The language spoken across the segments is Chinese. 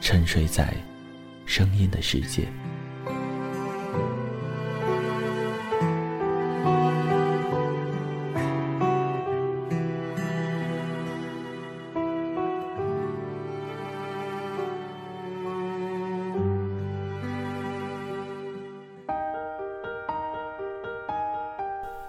沉睡在声音的世界。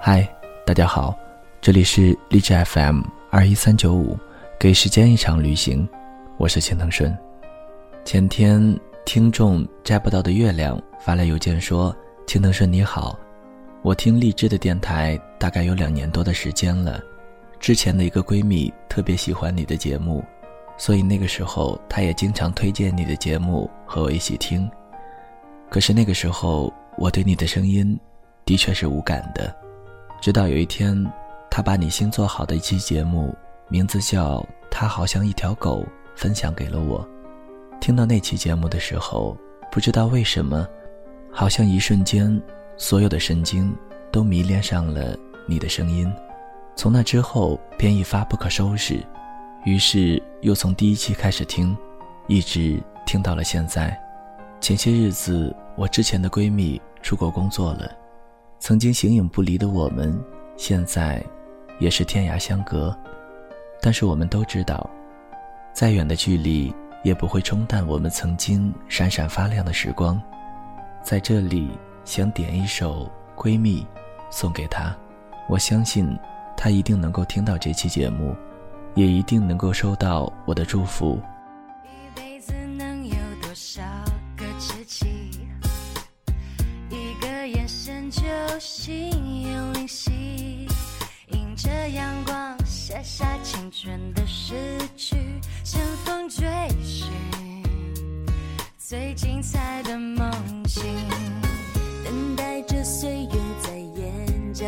嗨，大家好，这里是荔枝 FM 二一三九五，给时间一场旅行，我是钱腾顺。前天，听众摘不到的月亮发来邮件说：“青藤顺你好，我听荔枝的电台大概有两年多的时间了。之前的一个闺蜜特别喜欢你的节目，所以那个时候她也经常推荐你的节目和我一起听。可是那个时候我对你的声音的确是无感的。直到有一天，她把你新做好的一期节目，名字叫《她好像一条狗》，分享给了我。”听到那期节目的时候，不知道为什么，好像一瞬间，所有的神经都迷恋上了你的声音。从那之后便一发不可收拾，于是又从第一期开始听，一直听到了现在。前些日子，我之前的闺蜜出国工作了，曾经形影不离的我们，现在也是天涯相隔。但是我们都知道，再远的距离。也不会冲淡我们曾经闪闪发亮的时光。在这里，想点一首《闺蜜》，送给她。我相信，她一定能够听到这期节目，也一定能够收到我的祝福。最精彩的梦醒，等待着岁月在眼角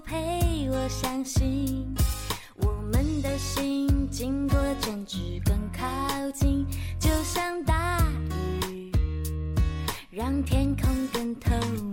陪我相信，我们的心经过争执更靠近，就像大雨，让天空更透明。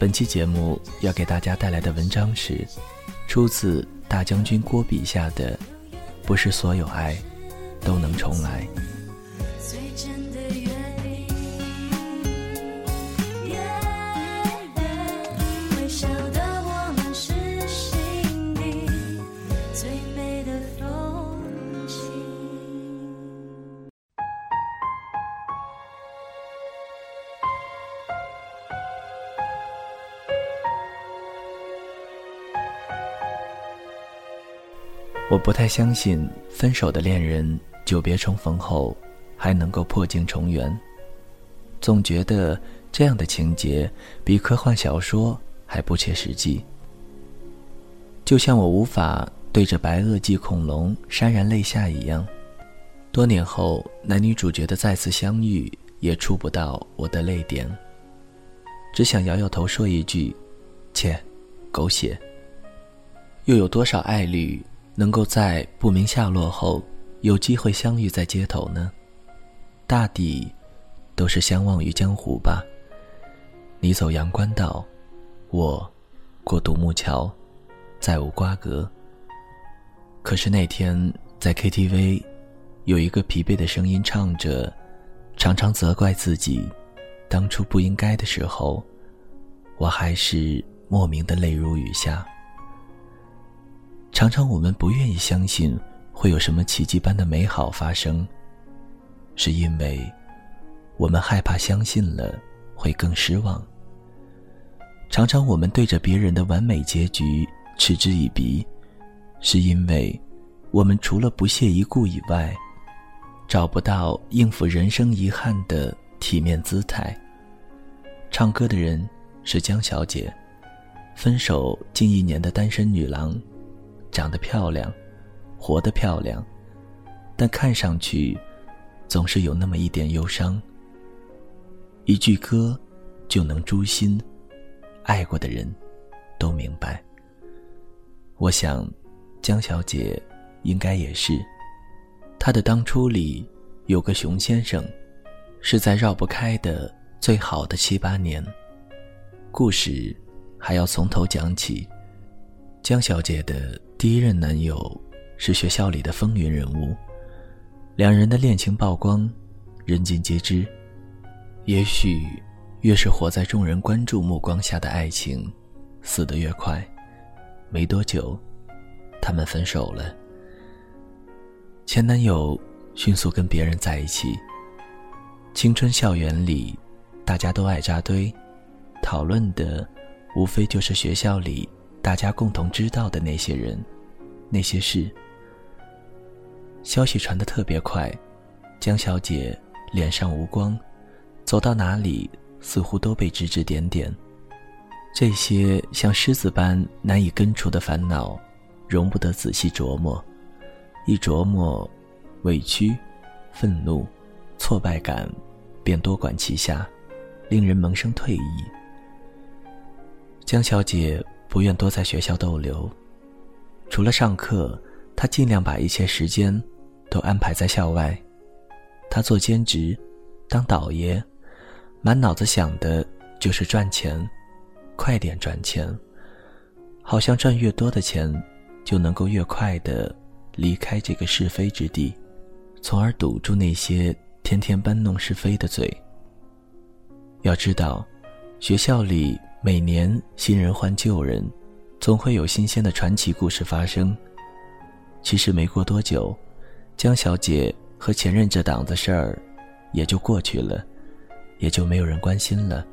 本期节目要给大家带来的文章是出自大将军郭笔下的《不是所有爱都能重来》。我不太相信分手的恋人久别重逢后还能够破镜重圆，总觉得这样的情节比科幻小说还不切实际。就像我无法对着白垩纪恐龙潸然泪下一样，多年后男女主角的再次相遇也触不到我的泪点，只想摇摇头说一句：“切，狗血。”又有多少爱侣？能够在不明下落后有机会相遇在街头呢？大抵都是相忘于江湖吧。你走阳关道，我过独木桥，再无瓜葛。可是那天在 KTV，有一个疲惫的声音唱着，常常责怪自己当初不应该的时候，我还是莫名的泪如雨下。常常我们不愿意相信会有什么奇迹般的美好发生，是因为我们害怕相信了会更失望。常常我们对着别人的完美结局嗤之以鼻，是因为我们除了不屑一顾以外，找不到应付人生遗憾的体面姿态。唱歌的人是江小姐，分手近一年的单身女郎。长得漂亮，活得漂亮，但看上去总是有那么一点忧伤。一句歌就能诛心，爱过的人都明白。我想，江小姐应该也是。她的当初里有个熊先生，是在绕不开的最好的七八年。故事还要从头讲起。江小姐的第一任男友是学校里的风云人物，两人的恋情曝光，人尽皆知。也许，越是活在众人关注目光下的爱情，死得越快。没多久，他们分手了。前男友迅速跟别人在一起。青春校园里，大家都爱扎堆，讨论的无非就是学校里。大家共同知道的那些人，那些事，消息传得特别快，江小姐脸上无光，走到哪里似乎都被指指点点。这些像狮子般难以根除的烦恼，容不得仔细琢磨，一琢磨，委屈、愤怒、挫败感便多管齐下，令人萌生退意。江小姐。不愿多在学校逗留，除了上课，他尽量把一切时间都安排在校外。他做兼职，当倒爷，满脑子想的就是赚钱，快点赚钱，好像赚越多的钱，就能够越快的离开这个是非之地，从而堵住那些天天搬弄是非的嘴。要知道，学校里。每年新人换旧人，总会有新鲜的传奇故事发生。其实没过多久，江小姐和前任这档子事儿也就过去了，也就没有人关心了。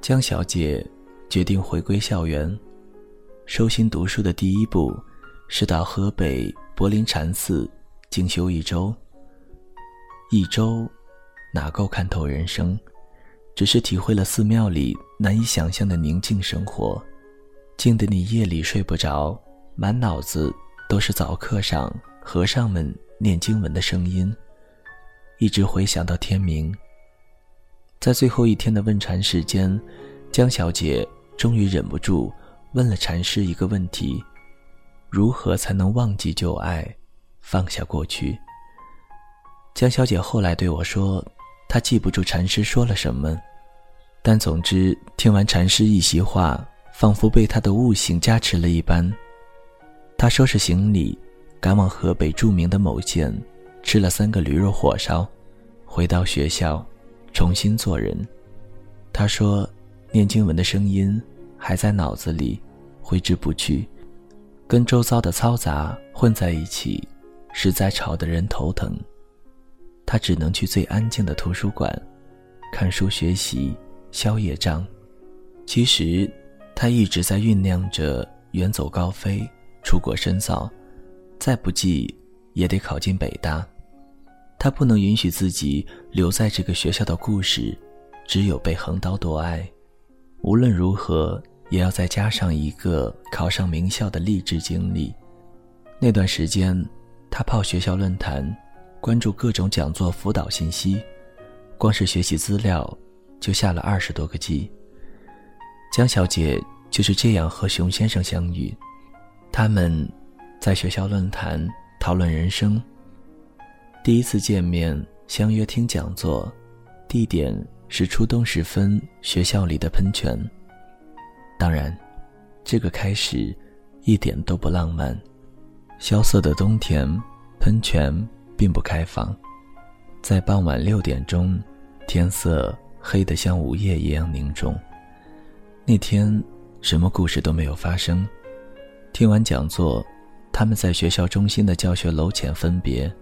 江小姐决定回归校园，收心读书的第一步是到河北柏林禅寺静修一周。一周哪够看透人生？只是体会了寺庙里难以想象的宁静生活，静得你夜里睡不着，满脑子都是早课上和尚们念经文的声音，一直回想到天明。在最后一天的问禅时间，江小姐终于忍不住问了禅师一个问题：如何才能忘记旧爱，放下过去？江小姐后来对我说。她记不住禅师说了什么，但总之，听完禅师一席话，仿佛被他的悟性加持了一般。他收拾行李，赶往河北著名的某县，吃了三个驴肉火烧，回到学校，重新做人。他说：“念经文的声音还在脑子里，挥之不去，跟周遭的嘈杂混在一起，实在吵得人头疼。他只能去最安静的图书馆，看书学习，萧业章。其实，他一直在酝酿着远走高飞。”出国深造，再不济也得考进北大。他不能允许自己留在这个学校的故事，只有被横刀夺爱。无论如何，也要再加上一个考上名校的励志经历。那段时间，他泡学校论坛，关注各种讲座辅导信息，光是学习资料就下了二十多个 G。江小姐就是这样和熊先生相遇。他们在学校论坛讨论人生。第一次见面，相约听讲座，地点是初冬时分学校里的喷泉。当然，这个开始一点都不浪漫。萧瑟的冬天，喷泉并不开放。在傍晚六点钟，天色黑得像午夜一样凝重。那天，什么故事都没有发生。听完讲座，他们在学校中心的教学楼前分别，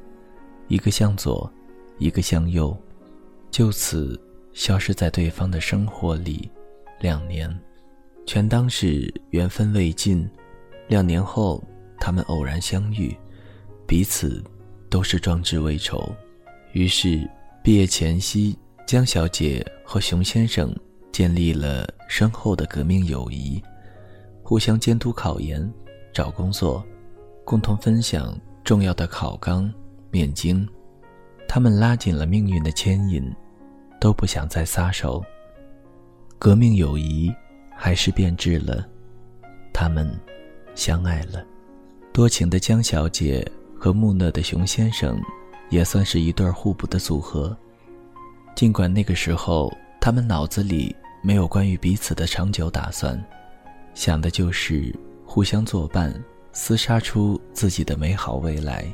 一个向左，一个向右，就此消失在对方的生活里。两年，全当是缘分未尽。两年后，他们偶然相遇，彼此都是壮志未酬。于是，毕业前夕，江小姐和熊先生建立了深厚的革命友谊，互相监督考研。找工作，共同分享重要的考纲、面经，他们拉紧了命运的牵引，都不想再撒手。革命友谊还是变质了，他们相爱了。多情的江小姐和木讷的熊先生，也算是一对互补的组合。尽管那个时候他们脑子里没有关于彼此的长久打算，想的就是。互相作伴，厮杀出自己的美好未来。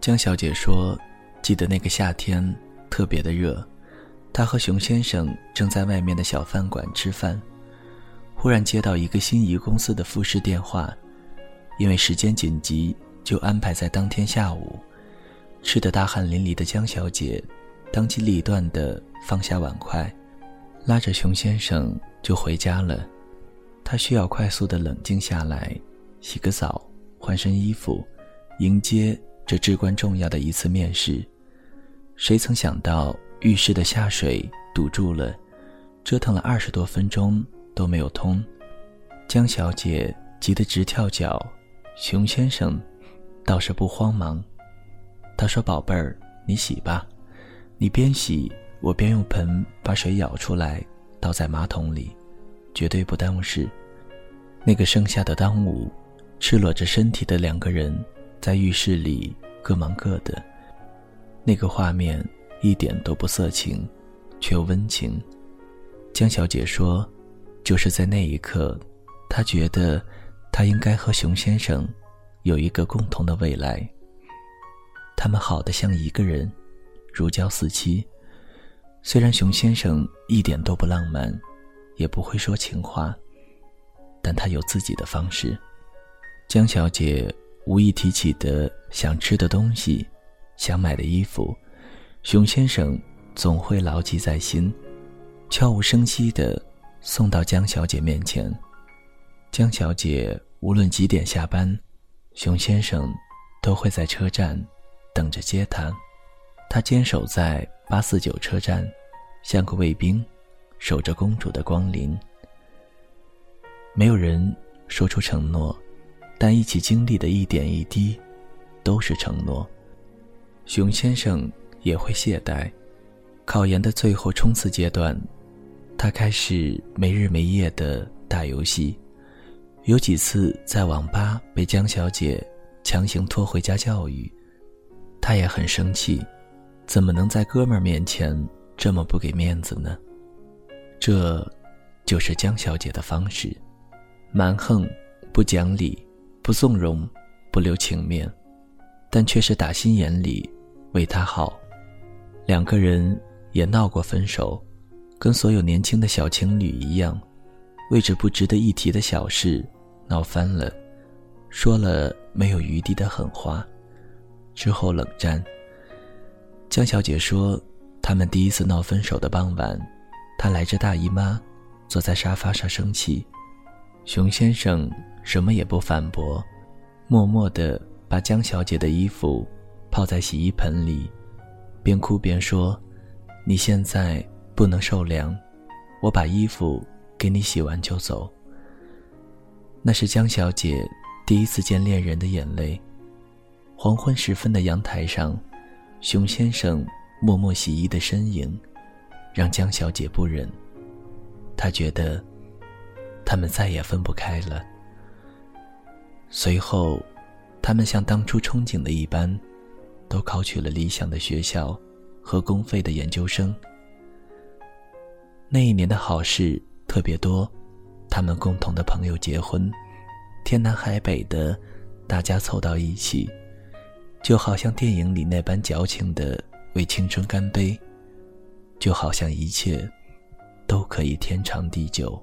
江小姐说：“记得那个夏天，特别的热，她和熊先生正在外面的小饭馆吃饭，忽然接到一个心仪公司的复试电话，因为时间紧急，就安排在当天下午。吃得大汗淋漓的江小姐，当机立断地放下碗筷，拉着熊先生就回家了。”他需要快速的冷静下来，洗个澡，换身衣服，迎接这至关重要的一次面试。谁曾想到浴室的下水堵住了，折腾了二十多分钟都没有通。江小姐急得直跳脚，熊先生倒是不慌忙。他说：“宝贝儿，你洗吧，你边洗我边用盆把水舀出来，倒在马桶里。”绝对不耽误事。那个盛夏的当午，赤裸着身体的两个人在浴室里各忙各的。那个画面一点都不色情，却又温情。江小姐说：“就是在那一刻，她觉得她应该和熊先生有一个共同的未来。他们好的像一个人，如胶似漆。虽然熊先生一点都不浪漫。”也不会说情话，但他有自己的方式。江小姐无意提起的想吃的东西，想买的衣服，熊先生总会牢记在心，悄无声息的送到江小姐面前。江小姐无论几点下班，熊先生都会在车站等着接她。他坚守在八四九车站，像个卫兵。守着公主的光临。没有人说出承诺，但一起经历的一点一滴，都是承诺。熊先生也会懈怠。考研的最后冲刺阶段，他开始没日没夜的打游戏。有几次在网吧被江小姐强行拖回家教育，他也很生气，怎么能在哥们儿面前这么不给面子呢？这，就是江小姐的方式：蛮横，不讲理，不纵容，不留情面，但却是打心眼里为他好。两个人也闹过分手，跟所有年轻的小情侣一样，为着不值得一提的小事闹翻了，说了没有余地的狠话，之后冷战。江小姐说，他们第一次闹分手的傍晚，她来着大姨妈，坐在沙发上生气。熊先生什么也不反驳，默默地把江小姐的衣服泡在洗衣盆里。边哭边说：“你现在不能受凉，我把衣服给你洗完就走。”那是江小姐第一次见恋人的眼泪。黄昏时分的阳台上，熊先生默默洗衣的身影，让江小姐不忍。她觉得，他们再也分不开了。随后，他们像当初憧憬的一般。都考取了理想的学校和公费的研究生。那一年的好事特别多，他们共同的朋友结婚，天南海北的，大家凑到一起，就好像电影里那般矫情的为青春干杯，就好像一切都可以天长地久。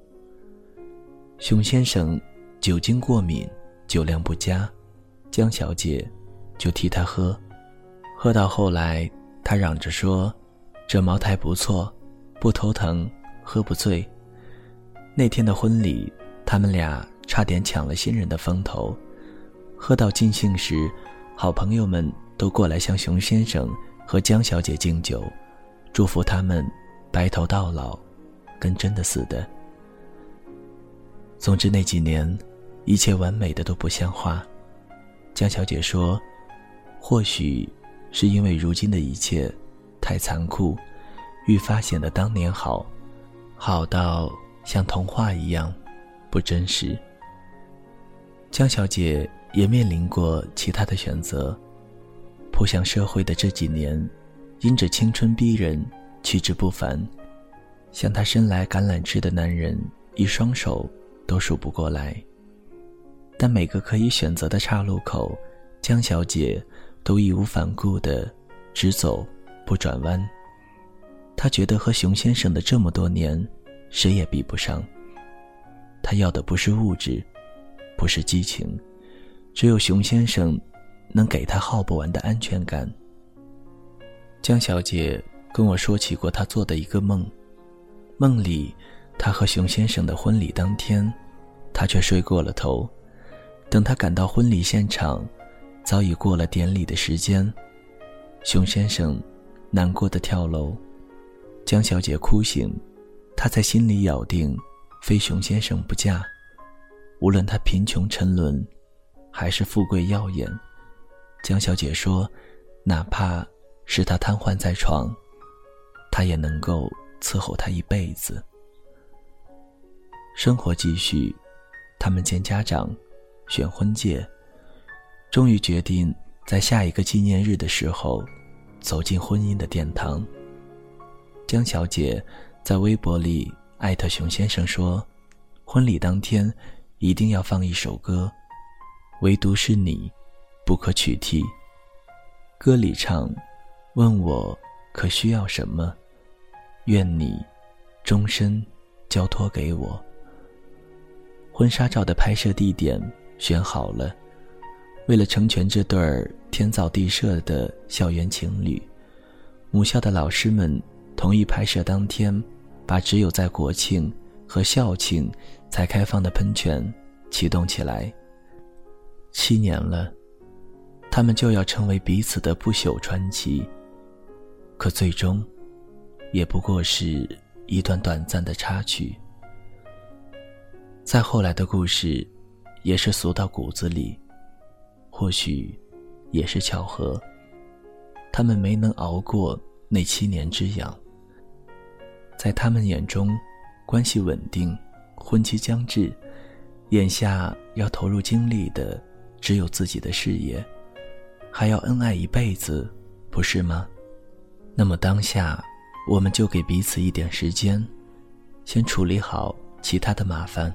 熊先生酒精过敏，酒量不佳，江小姐就替他喝。喝到后来，他嚷着说：“这茅台不错，不头疼，喝不醉。”那天的婚礼，他们俩差点抢了新人的风头。喝到尽兴时，好朋友们都过来向熊先生和江小姐敬酒，祝福他们白头到老，跟真的似的。总之那几年，一切完美的都不像话。江小姐说：“或许。”是因为如今的一切太残酷，愈发显得当年好，好到像童话一样不真实。江小姐也面临过其他的选择，扑向社会的这几年，因着青春逼人，气质不凡，向她伸来橄榄枝的男人一双手都数不过来。但每个可以选择的岔路口，江小姐。都义无反顾的直走不转弯。他觉得和熊先生的这么多年，谁也比不上。他要的不是物质，不是激情，只有熊先生能给他耗不完的安全感。江小姐跟我说起过她做的一个梦，梦里她和熊先生的婚礼当天，她却睡过了头。等她赶到婚礼现场。早已过了典礼的时间，熊先生难过的跳楼，江小姐哭醒，她在心里咬定，非熊先生不嫁，无论他贫穷沉沦，还是富贵耀眼，江小姐说，哪怕是他瘫痪在床，她也能够伺候他一辈子。生活继续，他们见家长，选婚戒。终于决定在下一个纪念日的时候，走进婚姻的殿堂。江小姐在微博里艾特熊先生说：“婚礼当天一定要放一首歌，唯独是你，不可取替。”歌里唱：“问我可需要什么，愿你终身交托给我。”婚纱照的拍摄地点选好了。为了成全这对儿天造地设的校园情侣，母校的老师们同意拍摄当天，把只有在国庆和校庆才开放的喷泉启动起来。七年了，他们就要成为彼此的不朽传奇。可最终，也不过是一段短暂的插曲。再后来的故事，也是俗到骨子里。或许，也是巧合。他们没能熬过那七年之痒。在他们眼中，关系稳定，婚期将至，眼下要投入精力的只有自己的事业，还要恩爱一辈子，不是吗？那么当下，我们就给彼此一点时间，先处理好其他的麻烦。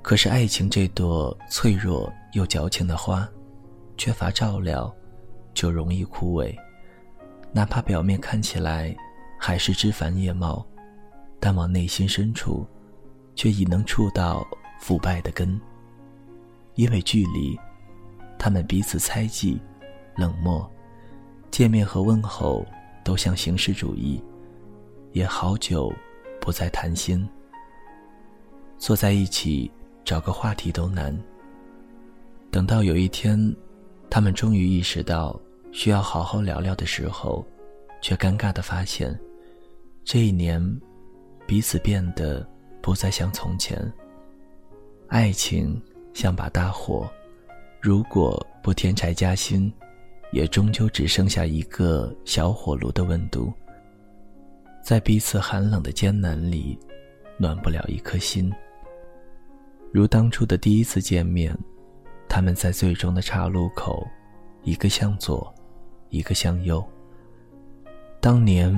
可是爱情这朵脆弱又矫情的花，缺乏照料，就容易枯萎。哪怕表面看起来还是枝繁叶茂，但往内心深处，却已能触到腐败的根。因为距离，他们彼此猜忌、冷漠，见面和问候都像形式主义，也好久不再谈心。坐在一起。找个话题都难。等到有一天，他们终于意识到需要好好聊聊的时候，却尴尬的发现，这一年，彼此变得不再像从前。爱情像把大火，如果不添柴加薪，也终究只剩下一个小火炉的温度，在彼此寒冷的艰难里，暖不了一颗心。如当初的第一次见面，他们在最终的岔路口，一个向左，一个向右。当年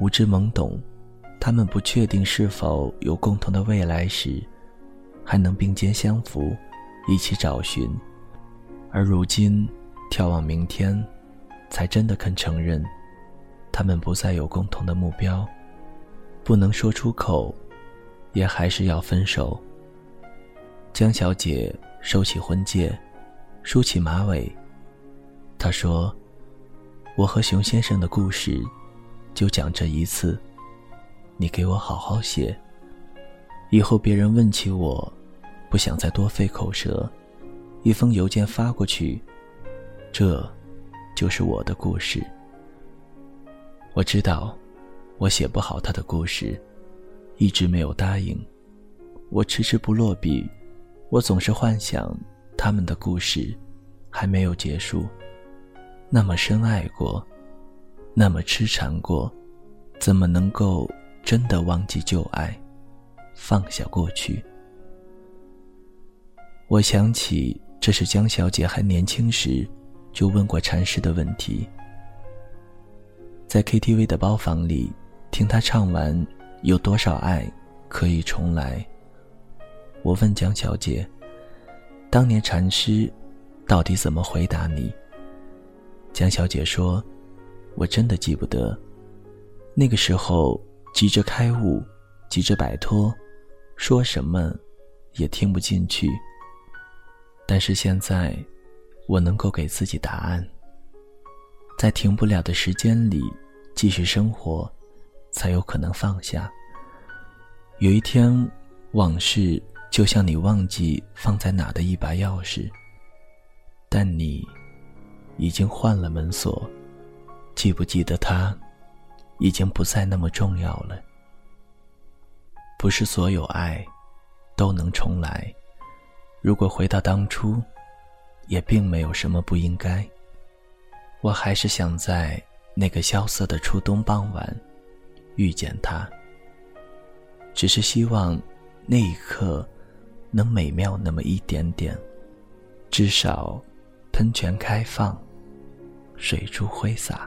无知懵懂，他们不确定是否有共同的未来时，还能并肩相扶，一起找寻。而如今，眺望明天，才真的肯承认，他们不再有共同的目标，不能说出口，也还是要分手。江小姐收起婚戒，梳起马尾。她说：“我和熊先生的故事，就讲这一次。你给我好好写，以后别人问起我，不想再多费口舌，一封邮件发过去，这，就是我的故事。我知道，我写不好他的故事，一直没有答应，我迟迟不落笔。”我总是幻想，他们的故事还没有结束。那么深爱过，那么痴缠过，怎么能够真的忘记旧爱，放下过去？我想起，这是江小姐还年轻时就问过禅师的问题。在 KTV 的包房里，听他唱完《有多少爱可以重来》。我问江小姐：“当年禅师到底怎么回答你？”江小姐说：“我真的记不得。那个时候急着开悟，急着摆脱，说什么也听不进去。但是现在，我能够给自己答案。在停不了的时间里继续生活，才有可能放下。有一天，往事。”就像你忘记放在哪的一把钥匙，但你已经换了门锁，记不记得它，已经不再那么重要了。不是所有爱都能重来，如果回到当初，也并没有什么不应该。我还是想在那个萧瑟的初冬傍晚遇见他，只是希望那一刻。能美妙那么一点点，至少，喷泉开放，水珠挥洒。